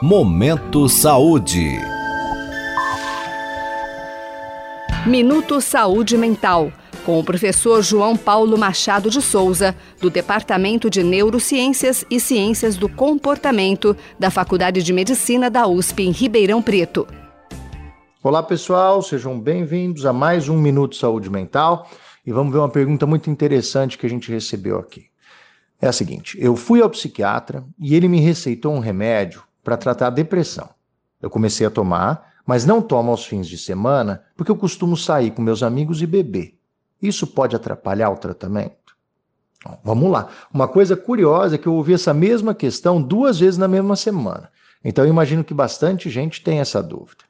Momento Saúde. Minuto Saúde Mental, com o professor João Paulo Machado de Souza, do Departamento de Neurociências e Ciências do Comportamento da Faculdade de Medicina da USP em Ribeirão Preto. Olá, pessoal, sejam bem-vindos a mais um Minuto Saúde Mental e vamos ver uma pergunta muito interessante que a gente recebeu aqui. É a seguinte: eu fui ao psiquiatra e ele me receitou um remédio para tratar a depressão. Eu comecei a tomar, mas não tomo aos fins de semana porque eu costumo sair com meus amigos e beber. Isso pode atrapalhar o tratamento? Bom, vamos lá. Uma coisa curiosa é que eu ouvi essa mesma questão duas vezes na mesma semana. Então eu imagino que bastante gente tem essa dúvida.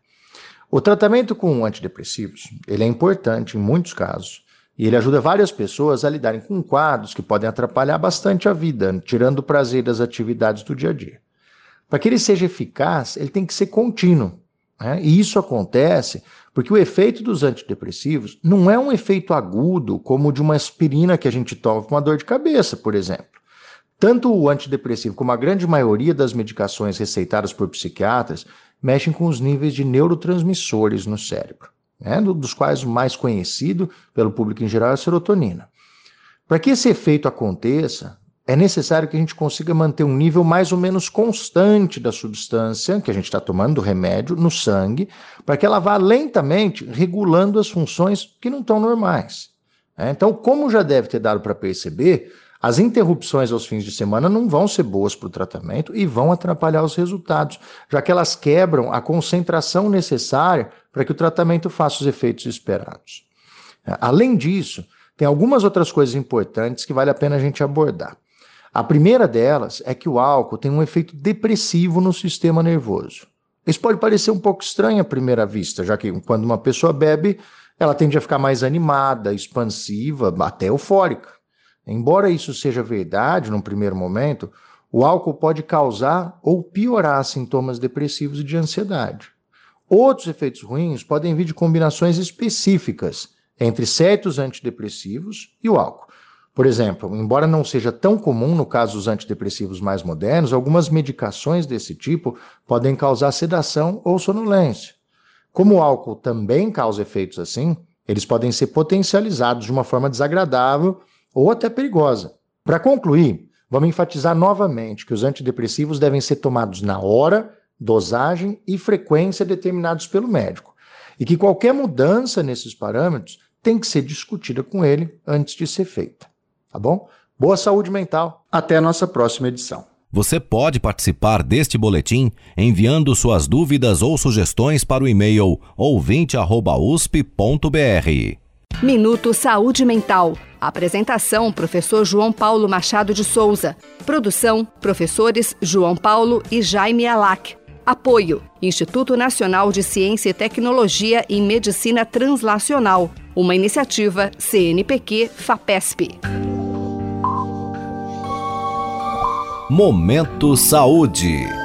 O tratamento com antidepressivos, ele é importante em muitos casos, e ele ajuda várias pessoas a lidarem com quadros que podem atrapalhar bastante a vida, tirando o prazer das atividades do dia a dia. Para que ele seja eficaz, ele tem que ser contínuo. Né? E isso acontece porque o efeito dos antidepressivos não é um efeito agudo como o de uma aspirina que a gente toma com uma dor de cabeça, por exemplo. Tanto o antidepressivo como a grande maioria das medicações receitadas por psiquiatras mexem com os níveis de neurotransmissores no cérebro, né? dos quais o mais conhecido pelo público em geral é a serotonina. Para que esse efeito aconteça, é necessário que a gente consiga manter um nível mais ou menos constante da substância que a gente está tomando, do remédio, no sangue, para que ela vá lentamente regulando as funções que não estão normais. É, então, como já deve ter dado para perceber, as interrupções aos fins de semana não vão ser boas para o tratamento e vão atrapalhar os resultados, já que elas quebram a concentração necessária para que o tratamento faça os efeitos esperados. É, além disso, tem algumas outras coisas importantes que vale a pena a gente abordar. A primeira delas é que o álcool tem um efeito depressivo no sistema nervoso. Isso pode parecer um pouco estranho à primeira vista, já que quando uma pessoa bebe, ela tende a ficar mais animada, expansiva, até eufórica. Embora isso seja verdade num primeiro momento, o álcool pode causar ou piorar sintomas depressivos e de ansiedade. Outros efeitos ruins podem vir de combinações específicas entre certos antidepressivos e o álcool. Por exemplo, embora não seja tão comum no caso dos antidepressivos mais modernos, algumas medicações desse tipo podem causar sedação ou sonolência. Como o álcool também causa efeitos assim, eles podem ser potencializados de uma forma desagradável ou até perigosa. Para concluir, vamos enfatizar novamente que os antidepressivos devem ser tomados na hora, dosagem e frequência determinados pelo médico, e que qualquer mudança nesses parâmetros tem que ser discutida com ele antes de ser feita tá bom? Boa saúde mental. Até a nossa próxima edição. Você pode participar deste boletim enviando suas dúvidas ou sugestões para o e-mail ouvinte@usp.br. Minuto Saúde Mental. Apresentação: Professor João Paulo Machado de Souza. Produção: Professores João Paulo e Jaime Alac. Apoio: Instituto Nacional de Ciência e Tecnologia em Medicina Translacional. Uma iniciativa CNPq-FAPESP. Momento Saúde.